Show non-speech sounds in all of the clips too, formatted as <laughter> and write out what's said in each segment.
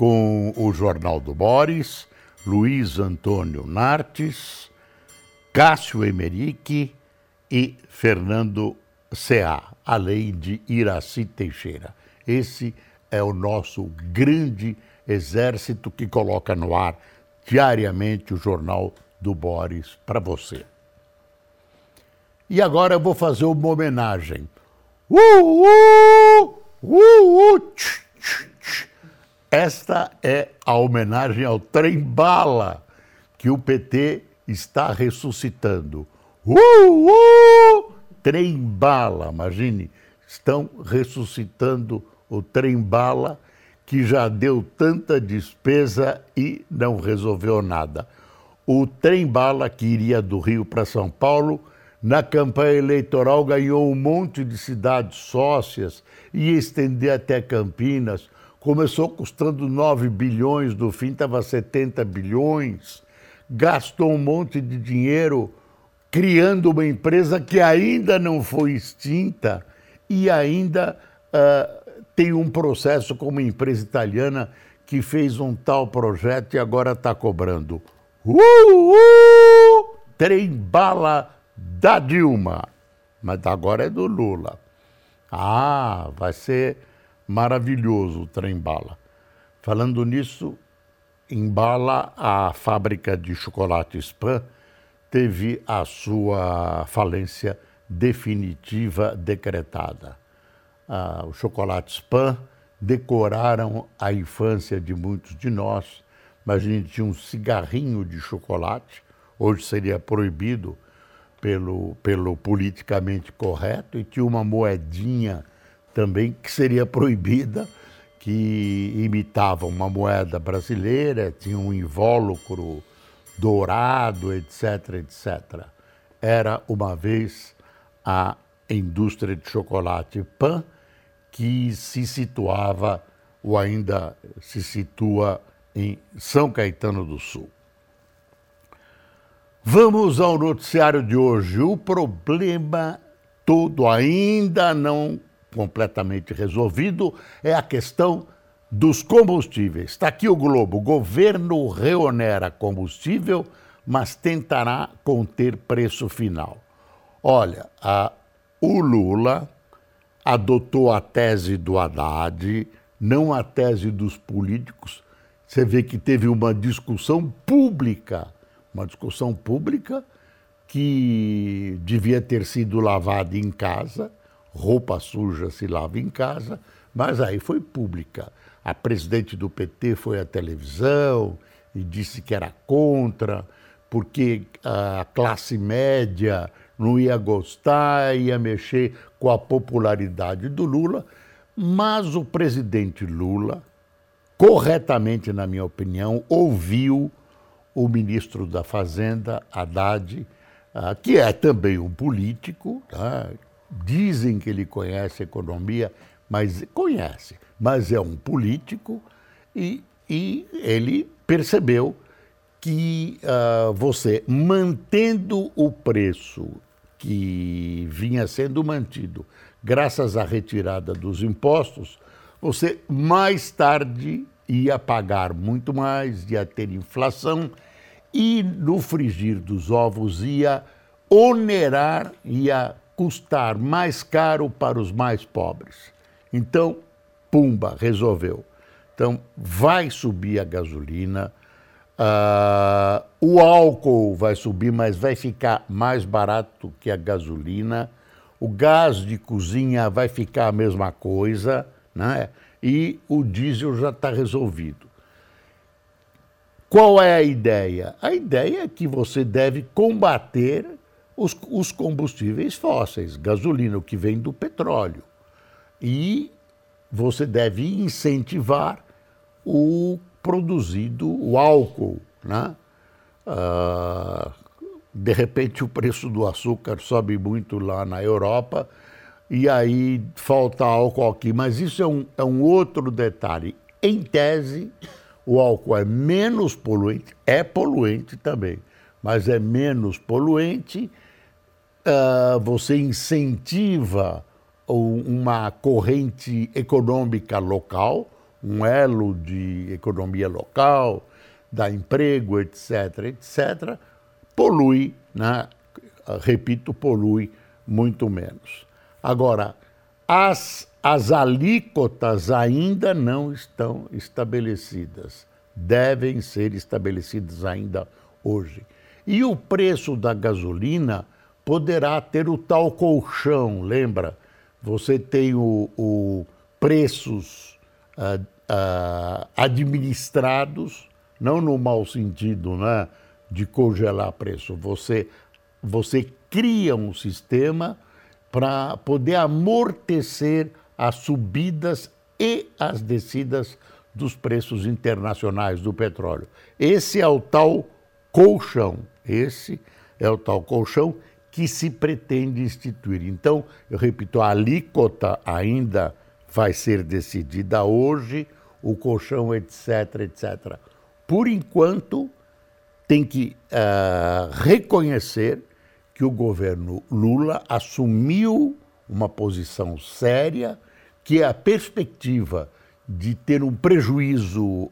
com o Jornal do Boris, Luiz Antônio Nartes, Cássio Emerick e Fernando Ceá, além de Iraci Teixeira. Esse é o nosso grande exército que coloca no ar diariamente o Jornal do Boris para você. E agora eu vou fazer uma homenagem. Uh, uh, uh, uh, tch. Esta é a homenagem ao trem bala que o PT está ressuscitando. Uh, uh, trem bala, imagine, estão ressuscitando o trem bala que já deu tanta despesa e não resolveu nada. O trem bala que iria do Rio para São Paulo na campanha eleitoral ganhou um monte de cidades sócias e estender até Campinas Começou custando 9 bilhões, no fim estava 70 bilhões. Gastou um monte de dinheiro criando uma empresa que ainda não foi extinta e ainda uh, tem um processo com uma empresa italiana que fez um tal projeto e agora está cobrando. Uh, uh, trem bala da Dilma. Mas agora é do Lula. Ah, vai ser maravilhoso o trem bala. Falando nisso, em Bala, a fábrica de chocolate Spam teve a sua falência definitiva decretada. Ah, o chocolate Spam decoraram a infância de muitos de nós, mas a gente tinha um cigarrinho de chocolate, hoje seria proibido pelo, pelo politicamente correto, e tinha uma moedinha também que seria proibida, que imitava uma moeda brasileira, tinha um invólucro dourado, etc, etc. Era uma vez a indústria de chocolate Pan que se situava ou ainda se situa em São Caetano do Sul. Vamos ao noticiário de hoje. O problema todo ainda não completamente resolvido é a questão dos combustíveis. Está aqui o Globo. O governo reonera combustível, mas tentará conter preço final. Olha, a, o Lula adotou a tese do Haddad, não a tese dos políticos. Você vê que teve uma discussão pública, uma discussão pública que devia ter sido lavada em casa roupa suja se lava em casa, mas aí foi pública. A presidente do PT foi à televisão e disse que era contra, porque a classe média não ia gostar, ia mexer com a popularidade do Lula, mas o presidente Lula, corretamente, na minha opinião, ouviu o ministro da Fazenda, Haddad, ah, que é também um político, tá? Dizem que ele conhece economia, mas conhece, mas é um político e, e ele percebeu que uh, você mantendo o preço que vinha sendo mantido graças à retirada dos impostos, você mais tarde ia pagar muito mais, ia ter inflação e no frigir dos ovos ia onerar, ia custar mais caro para os mais pobres. Então, pumba, resolveu. Então, vai subir a gasolina, uh, o álcool vai subir, mas vai ficar mais barato que a gasolina, o gás de cozinha vai ficar a mesma coisa, né? e o diesel já está resolvido. Qual é a ideia? A ideia é que você deve combater os, os combustíveis fósseis, gasolina, o que vem do petróleo. E você deve incentivar o produzido o álcool, né? Uh, de repente o preço do açúcar sobe muito lá na Europa e aí falta álcool aqui. Mas isso é um, é um outro detalhe. Em tese, o álcool é menos poluente, é poluente também, mas é menos poluente. Uh, você incentiva uma corrente econômica local, um elo de economia local, dá emprego, etc., etc., polui, né? repito, polui muito menos. Agora, as, as alíquotas ainda não estão estabelecidas, devem ser estabelecidas ainda hoje. E o preço da gasolina poderá ter o tal colchão, lembra? Você tem o, o preços uh, uh, administrados, não no mau sentido, né? de congelar preço. Você, você cria um sistema para poder amortecer as subidas e as descidas dos preços internacionais do petróleo. Esse é o tal colchão. Esse é o tal colchão que se pretende instituir. Então, eu repito, a alíquota ainda vai ser decidida hoje, o colchão, etc, etc. Por enquanto, tem que uh, reconhecer que o governo Lula assumiu uma posição séria, que a perspectiva de ter um prejuízo uh,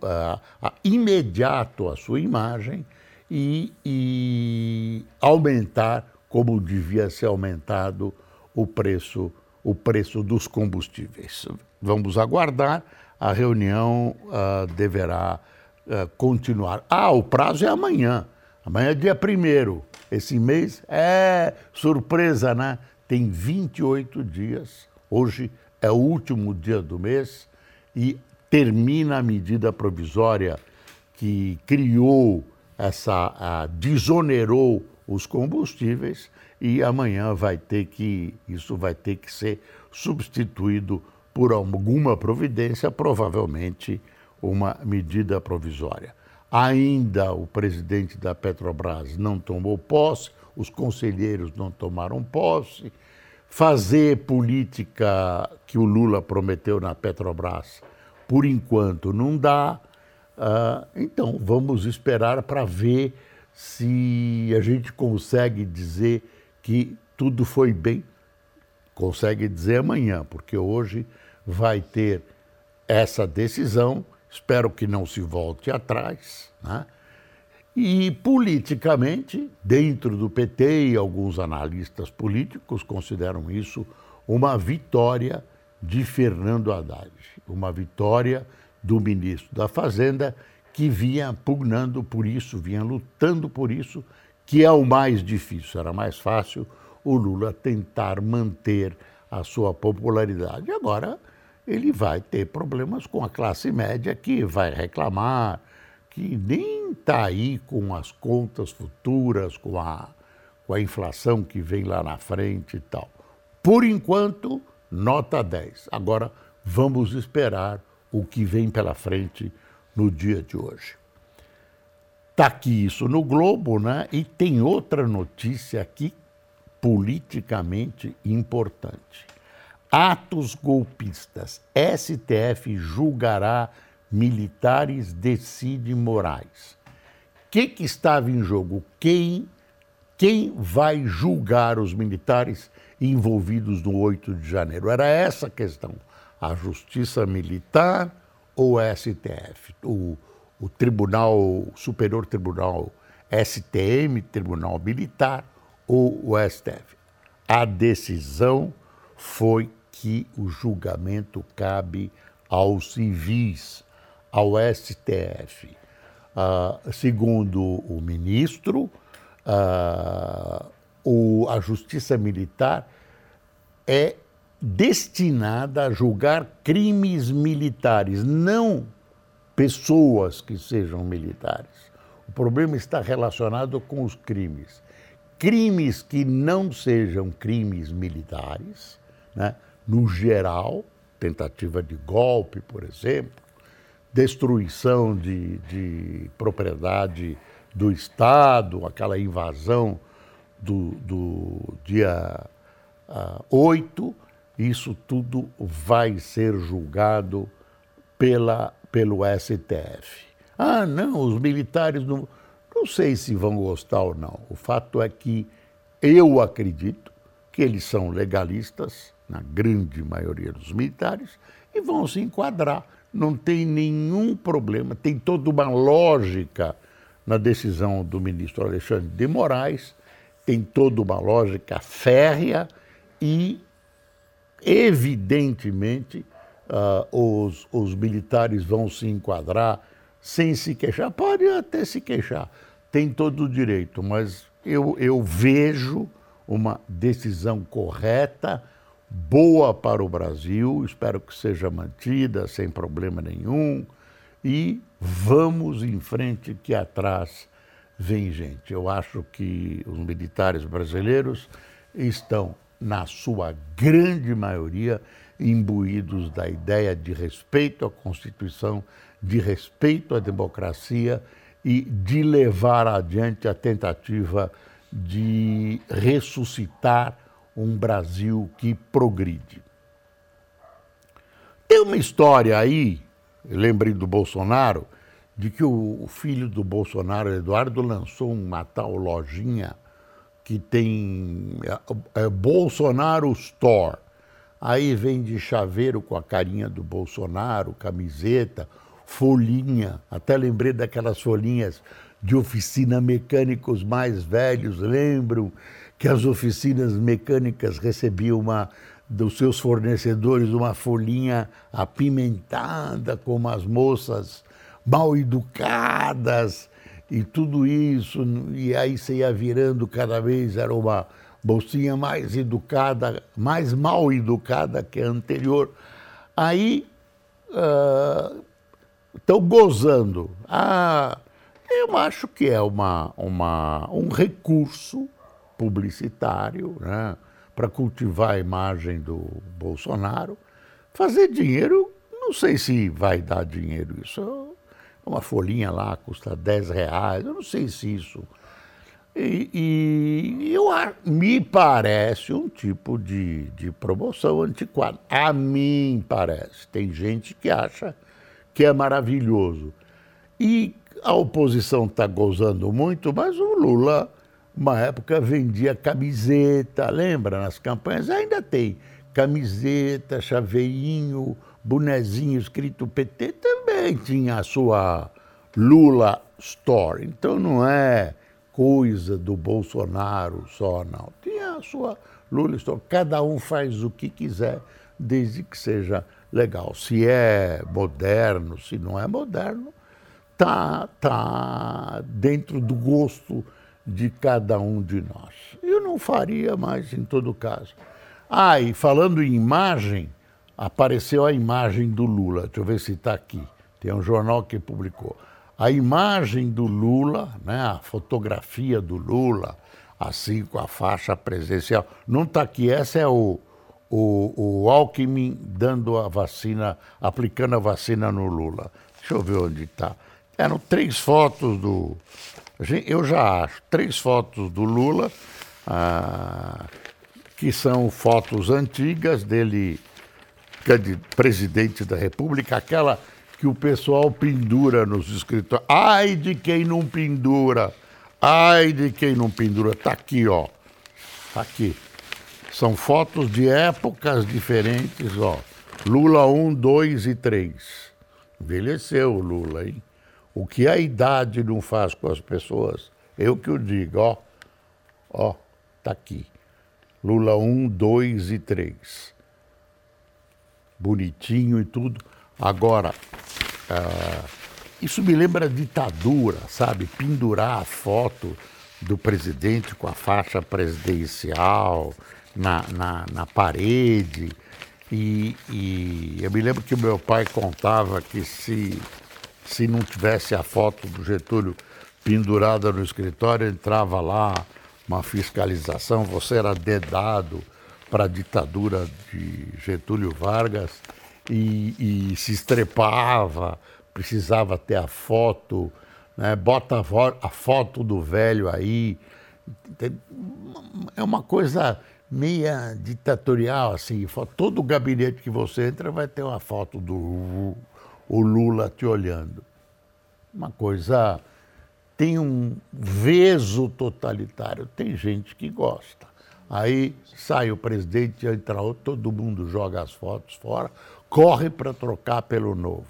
uh, imediato à sua imagem e, e, aumentar, como devia ser aumentado, o preço, o preço dos combustíveis. Vamos aguardar, a reunião uh, deverá uh, continuar. Ah, o prazo é amanhã. Amanhã é dia primeiro. Esse mês é surpresa, né? Tem 28 dias. Hoje é o último dia do mês e termina a medida provisória que criou essa, a, desonerou os combustíveis e amanhã vai ter que isso vai ter que ser substituído por alguma providência, provavelmente uma medida provisória. Ainda o presidente da Petrobras não tomou posse, os conselheiros não tomaram posse. Fazer política que o Lula prometeu na Petrobras, por enquanto, não dá. Uh, então, vamos esperar para ver se a gente consegue dizer que tudo foi bem. Consegue dizer amanhã, porque hoje vai ter essa decisão espero que não se volte atrás. Né? E politicamente, dentro do PT e alguns analistas políticos consideram isso uma vitória de Fernando Haddad, uma vitória do ministro da Fazenda que vinha pugnando por isso, vinha lutando por isso, que é o mais difícil. Era mais fácil o Lula tentar manter a sua popularidade. Agora, ele vai ter problemas com a classe média que vai reclamar, que nem está aí com as contas futuras, com a, com a inflação que vem lá na frente e tal. Por enquanto, nota 10. Agora, vamos esperar o que vem pela frente no dia de hoje. Está aqui isso no Globo, né? E tem outra notícia aqui politicamente importante. Atos golpistas. STF julgará militares, decide Moraes. O que, que estava em jogo? Quem, quem vai julgar os militares envolvidos no 8 de janeiro? Era essa a questão. A Justiça Militar ou o STF? O, o Tribunal, Superior Tribunal STM, Tribunal Militar ou o STF? A decisão foi que o julgamento cabe aos civis, ao STF. Uh, segundo o ministro, uh, o, a Justiça Militar é destinada a julgar crimes militares, não pessoas que sejam militares. O problema está relacionado com os crimes. Crimes que não sejam crimes militares, né? no geral, tentativa de golpe, por exemplo, destruição de, de propriedade do Estado, aquela invasão do, do dia uh, ah, 8, isso tudo vai ser julgado pela, pelo STF. Ah, não, os militares não. Não sei se vão gostar ou não. O fato é que eu acredito que eles são legalistas, na grande maioria dos militares, e vão se enquadrar. Não tem nenhum problema, tem toda uma lógica na decisão do ministro Alexandre de Moraes, tem toda uma lógica férrea e, evidentemente, uh, os, os militares vão se enquadrar sem se queixar. Pode até se queixar, tem todo o direito, mas eu, eu vejo uma decisão correta, boa para o Brasil, espero que seja mantida sem problema nenhum. E vamos em frente, que atrás vem gente. Eu acho que os militares brasileiros estão, na sua grande maioria, imbuídos da ideia de respeito à Constituição, de respeito à democracia e de levar adiante a tentativa de ressuscitar um Brasil que progride. Tem uma história aí, lembrei do Bolsonaro, de que o filho do Bolsonaro, Eduardo, lançou uma tal lojinha que tem é, é Bolsonaro Store. Aí vem de chaveiro com a carinha do Bolsonaro, camiseta, folhinha. Até lembrei daquelas folhinhas de oficina mecânicos mais velhos, lembram que as oficinas mecânicas recebiam uma dos seus fornecedores uma folhinha apimentada com as moças mal educadas e tudo isso, e aí você ia virando cada vez, era uma bolsinha mais educada, mais mal educada que a anterior. Aí estão uh, gozando. Ah, eu acho que é uma, uma, um recurso publicitário né, para cultivar a imagem do Bolsonaro. Fazer dinheiro, não sei se vai dar dinheiro isso. Uma folhinha lá custa 10 reais, eu não sei se isso. E, e eu, me parece um tipo de, de promoção antiquada. A mim parece. Tem gente que acha que é maravilhoso. E a oposição está gozando muito, mas o Lula, uma época, vendia camiseta, lembra? Nas campanhas ainda tem camiseta, chaveirinho, bonezinho escrito PT, também tinha a sua Lula Store. Então não é coisa do Bolsonaro só, não. Tinha a sua Lula Store. Cada um faz o que quiser, desde que seja legal. Se é moderno, se não é moderno, tá, tá dentro do gosto de cada um de nós. Eu não faria mais em todo caso. Ah, e falando em imagem, apareceu a imagem do Lula. Deixa eu ver se está aqui. Tem um jornal que publicou. A imagem do Lula, né, a fotografia do Lula, assim com a faixa presencial. Não está aqui, essa é o, o, o Alckmin dando a vacina, aplicando a vacina no Lula. Deixa eu ver onde está. Eram três fotos do. Eu já acho, três fotos do Lula, ah, que são fotos antigas dele, é de presidente da República, aquela que o pessoal pendura nos escritórios. Ai de quem não pendura! Ai de quem não pendura! Tá aqui, ó. Tá aqui. São fotos de épocas diferentes, ó. Lula 1, 2 e 3. Envelheceu o Lula, hein? O que a idade não faz com as pessoas, eu que o digo, ó. Ó, tá aqui. Lula 1, 2 e 3. Bonitinho e tudo. Agora, ah, isso me lembra ditadura, sabe? Pendurar a foto do presidente com a faixa presidencial na, na, na parede. E, e eu me lembro que meu pai contava que se se não tivesse a foto do Getúlio pendurada no escritório, entrava lá uma fiscalização, você era dedado para a ditadura de Getúlio Vargas e, e se estrepava precisava ter a foto, né? bota a foto do velho aí. É uma coisa meia ditatorial, assim. Todo gabinete que você entra vai ter uma foto do o Lula te olhando. Uma coisa. Tem um veso totalitário, tem gente que gosta. Aí sai o presidente, entra outro, todo mundo joga as fotos fora, corre para trocar pelo novo.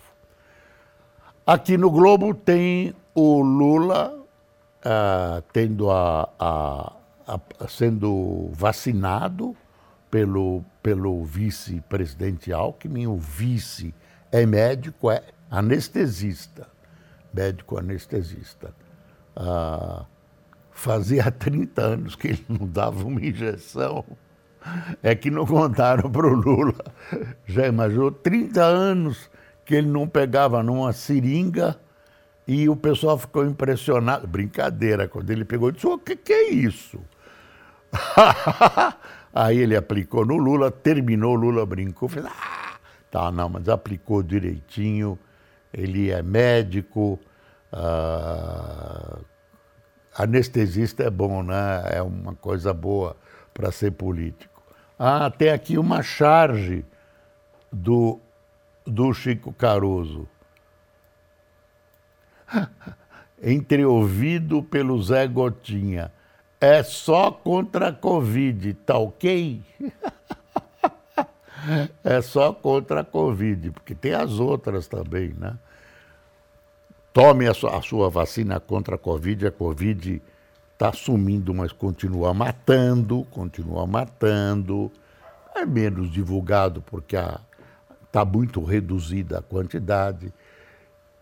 Aqui no Globo tem o Lula uh, tendo a, a, a, sendo vacinado pelo, pelo vice-presidente Alckmin. O vice é médico, é anestesista, médico anestesista. Uh, fazia <laughs> 30 anos que ele não dava uma injeção. É que não contaram <laughs> para o Lula. Já imaginou? 30 anos que ele não pegava numa seringa e o pessoal ficou impressionado. Brincadeira, quando ele pegou, disse: O que, que é isso? <laughs> Aí ele aplicou no Lula, terminou, Lula brincou, fez: Ah, tá, não, mas aplicou direitinho. Ele é médico. Uh, anestesista é bom, né? É uma coisa boa para ser político. Ah, tem aqui uma charge do, do Chico Caruso. <laughs> Entreouvido pelo Zé Gotinha. É só contra a Covid, tá ok? <laughs> é só contra a Covid, porque tem as outras também, né? Tome a sua, a sua vacina contra a Covid, a Covid está sumindo, mas continua matando, continua matando. É menos divulgado porque está muito reduzida a quantidade.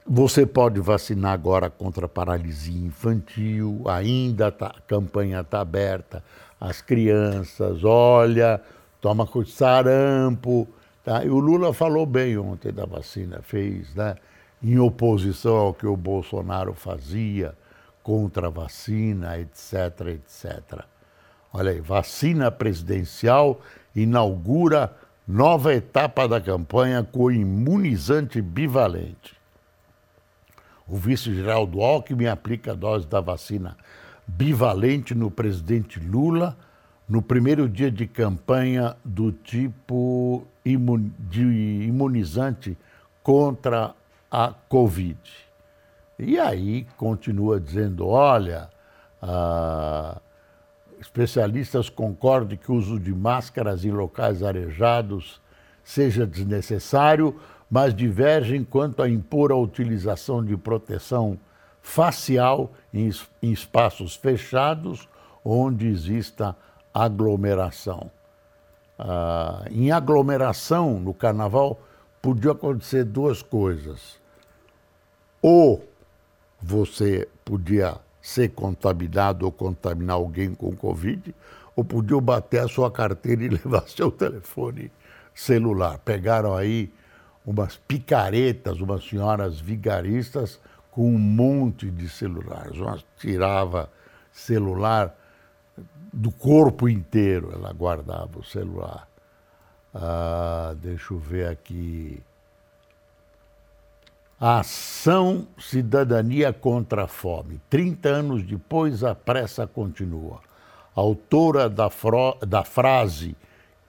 Você pode vacinar agora contra a paralisia infantil, ainda tá, a campanha está aberta. As crianças, olha, toma sarampo. Tá? E o Lula falou bem ontem da vacina, fez, né? em oposição ao que o Bolsonaro fazia contra a vacina, etc, etc. Olha aí, vacina presidencial inaugura nova etapa da campanha com imunizante bivalente. O vice-geral do Alckmin aplica a dose da vacina bivalente no presidente Lula no primeiro dia de campanha do tipo de imunizante contra a Covid. E aí continua dizendo: olha, ah, especialistas concordam que o uso de máscaras em locais arejados seja desnecessário, mas divergem quanto a impor a utilização de proteção facial em, em espaços fechados onde exista aglomeração. Ah, em aglomeração, no carnaval, podia acontecer duas coisas. Ou você podia ser contaminado ou contaminar alguém com Covid, ou podiam bater a sua carteira e <laughs> levar seu telefone celular. Pegaram aí umas picaretas, umas senhoras vigaristas com um monte de celulares. Uma tirava celular do corpo inteiro, ela guardava o celular. Ah, deixa eu ver aqui. A ação Cidadania contra a Fome. 30 anos depois, a pressa continua. Autora da, da frase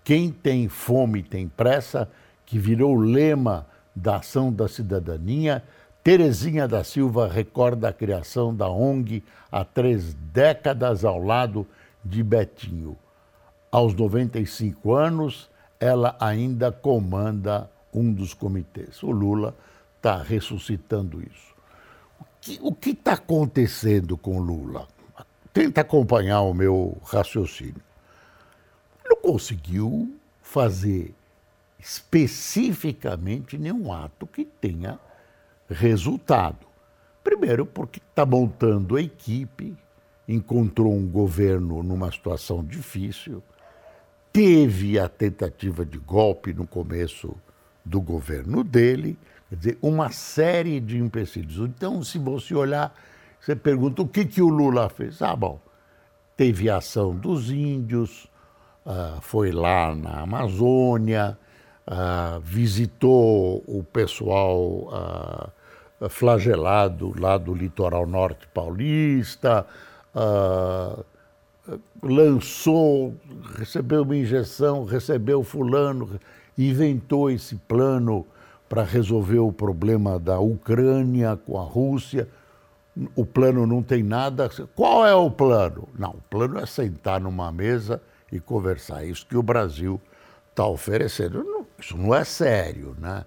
Quem tem fome tem pressa, que virou lema da ação da cidadania, Terezinha da Silva recorda a criação da ONG há três décadas ao lado de Betinho. Aos 95 anos, ela ainda comanda um dos comitês. O Lula está ressuscitando isso. O que está acontecendo com Lula? Tenta acompanhar o meu raciocínio. Não conseguiu fazer especificamente nenhum ato que tenha resultado. Primeiro, porque está montando a equipe, encontrou um governo numa situação difícil teve a tentativa de golpe no começo do governo dele, quer dizer, uma série de empecilhos. Então, se você olhar, você pergunta o que, que o Lula fez. Ah, bom, teve ação dos índios, uh, foi lá na Amazônia, uh, visitou o pessoal uh, flagelado lá do litoral norte paulista, lançou, recebeu uma injeção, recebeu fulano, inventou esse plano para resolver o problema da Ucrânia com a Rússia. O plano não tem nada. Qual é o plano? Não, o plano é sentar numa mesa e conversar. Isso que o Brasil está oferecendo. Isso não é sério, né?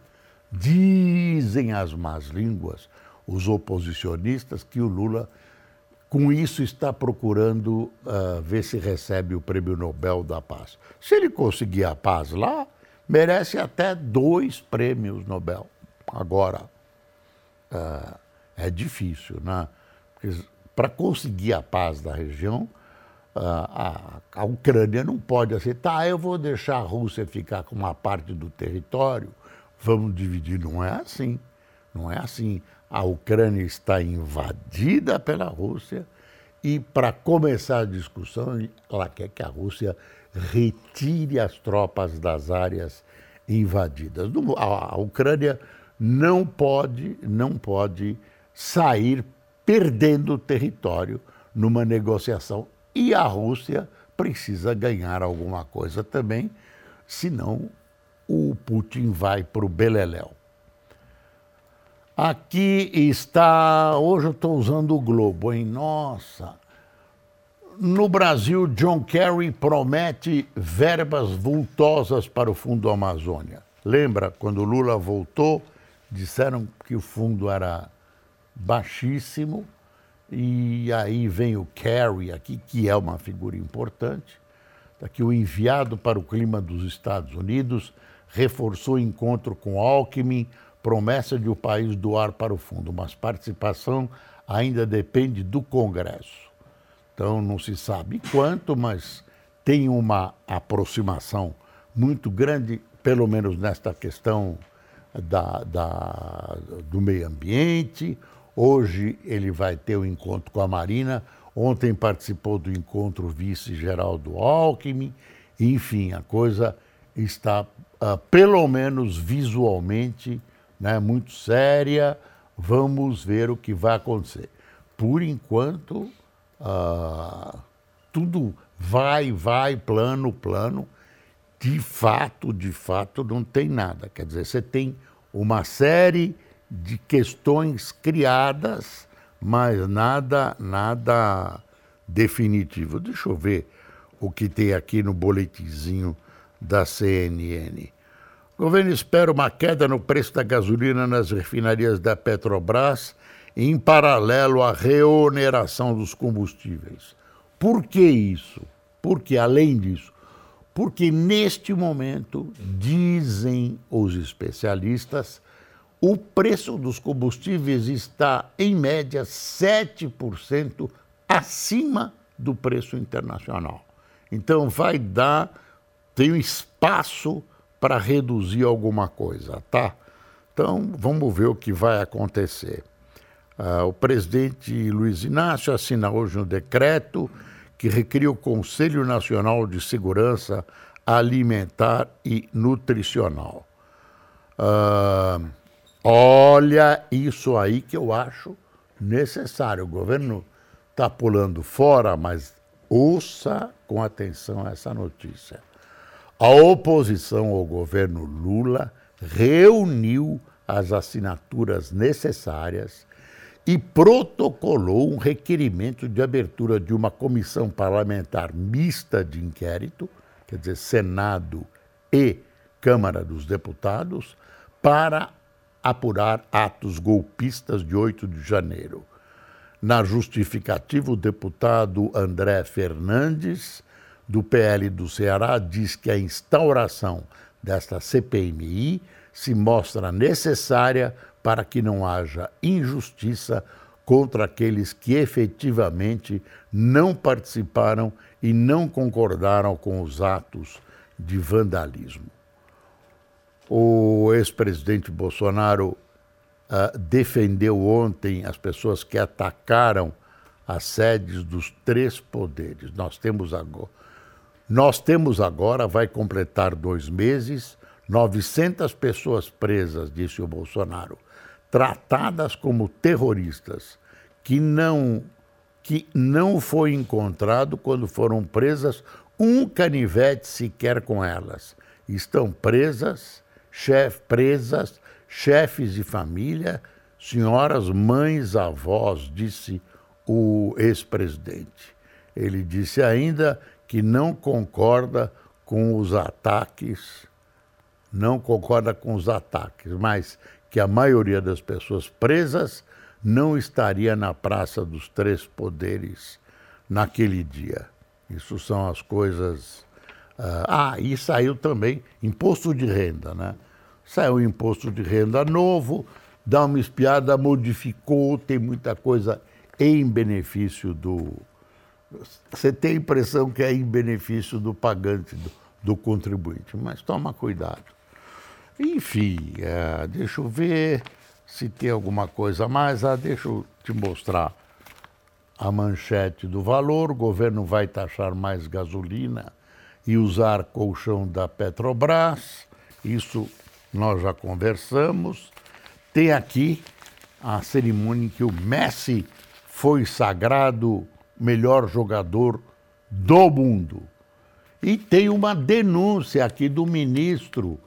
Dizem as más línguas, os oposicionistas, que o Lula, com isso, está procurando uh, ver se recebe o Prêmio Nobel da Paz. Se ele conseguir a paz lá, merece até dois prêmios Nobel. Agora, uh, é difícil, né? Para conseguir a paz da região, uh, a, a Ucrânia não pode aceitar, ah, eu vou deixar a Rússia ficar com uma parte do território, vamos dividir. Não é assim. Não é assim. A Ucrânia está invadida pela Rússia e, para começar a discussão, ela quer que a Rússia retire as tropas das áreas invadidas. A Ucrânia não pode, não pode sair perdendo território numa negociação. E a Rússia precisa ganhar alguma coisa também, senão o Putin vai para o Beleléu. Aqui está, hoje eu estou usando o Globo, hein? Nossa, no Brasil, John Kerry promete verbas vultosas para o Fundo Amazônia. Lembra, quando Lula voltou, disseram que o fundo era baixíssimo, e aí vem o Kerry aqui, que é uma figura importante. Aqui o enviado para o clima dos Estados Unidos reforçou o encontro com Alckmin, promessa de o país doar para o fundo, mas participação ainda depende do Congresso. Então não se sabe quanto, mas tem uma aproximação muito grande, pelo menos nesta questão da, da, do meio ambiente. Hoje ele vai ter o um encontro com a Marina. Ontem participou do encontro vice-geral do Alckmin. Enfim, a coisa está, uh, pelo menos visualmente, né, muito séria. Vamos ver o que vai acontecer. Por enquanto, ah, tudo vai, vai, plano, plano. De fato, de fato, não tem nada. Quer dizer, você tem uma série de questões criadas, mas nada, nada definitivo. Deixa eu ver o que tem aqui no boletimzinho da CNN. O governo espera uma queda no preço da gasolina nas refinarias da Petrobras em paralelo à reoneração dos combustíveis. Por que isso? Porque, além disso, porque neste momento, dizem os especialistas, o preço dos combustíveis está, em média, 7% acima do preço internacional. Então, vai dar, tem um espaço para reduzir alguma coisa, tá? Então, vamos ver o que vai acontecer. Ah, o presidente Luiz Inácio assina hoje um decreto que recria o Conselho Nacional de Segurança Alimentar e Nutricional. Ah, olha isso aí que eu acho necessário. O governo está pulando fora, mas ouça com atenção essa notícia. A oposição ao governo Lula reuniu as assinaturas necessárias e protocolou um requerimento de abertura de uma comissão parlamentar mista de inquérito, quer dizer, Senado e Câmara dos Deputados, para apurar atos golpistas de 8 de janeiro. Na justificativa, o deputado André Fernandes, do PL do Ceará, diz que a instauração desta CPMI se mostra necessária para que não haja injustiça contra aqueles que efetivamente não participaram e não concordaram com os atos de vandalismo. O ex-presidente Bolsonaro uh, defendeu ontem as pessoas que atacaram as sedes dos três poderes. Nós temos agora, nós temos agora, vai completar dois meses, 900 pessoas presas, disse o Bolsonaro. Tratadas como terroristas, que não, que não foi encontrado quando foram presas um canivete sequer com elas. Estão presas, chef, presas, chefes de família, senhoras, mães, avós, disse o ex-presidente. Ele disse ainda que não concorda com os ataques, não concorda com os ataques, mas que a maioria das pessoas presas não estaria na Praça dos Três Poderes naquele dia. Isso são as coisas. Uh, ah, e saiu também imposto de renda, né? Saiu o imposto de renda novo, dá uma espiada, modificou, tem muita coisa em benefício do. Você tem a impressão que é em benefício do pagante, do, do contribuinte, mas toma cuidado. Enfim, é, deixa eu ver se tem alguma coisa a mais. Ah, deixa eu te mostrar a manchete do valor. O governo vai taxar mais gasolina e usar colchão da Petrobras. Isso nós já conversamos. Tem aqui a cerimônia em que o Messi foi sagrado melhor jogador do mundo. E tem uma denúncia aqui do ministro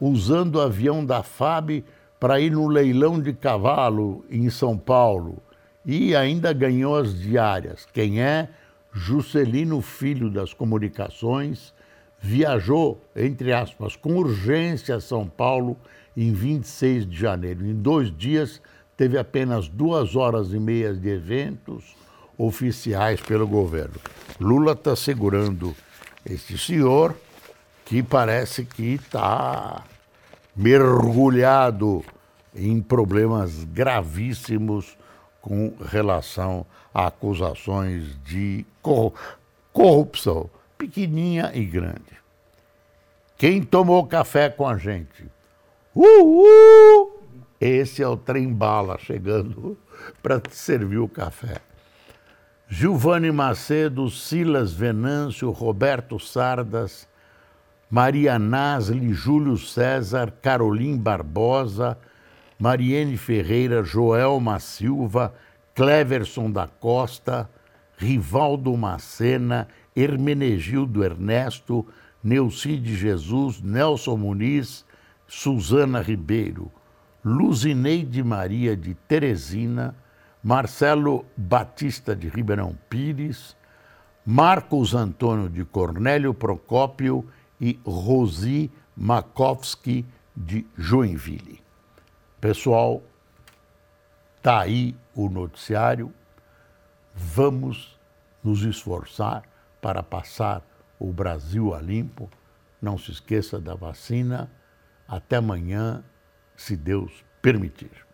usando o avião da FAB para ir no leilão de cavalo em São Paulo e ainda ganhou as diárias. Quem é? Juscelino Filho das Comunicações viajou, entre aspas, com urgência a São Paulo em 26 de janeiro. Em dois dias, teve apenas duas horas e meia de eventos oficiais pelo governo. Lula está segurando este senhor que parece que está mergulhado em problemas gravíssimos com relação a acusações de corrupção, pequenininha e grande. Quem tomou café com a gente? Uh, Esse é o trem bala chegando <laughs> para servir o café. Giovanni Macedo, Silas Venâncio, Roberto Sardas, Maria Nasli, Júlio César, Carolim Barbosa, Mariene Ferreira, Joelma Silva, Cleverson da Costa, Rivaldo Macena, Hermenegildo Ernesto, Neucide Jesus, Nelson Muniz, Suzana Ribeiro, Luzineide Maria de Teresina, Marcelo Batista de Ribeirão Pires, Marcos Antônio de Cornélio Procópio e Rosi Makovsky de Joinville. Pessoal, tá aí o noticiário. Vamos nos esforçar para passar o Brasil a limpo. Não se esqueça da vacina. Até amanhã, se Deus permitir.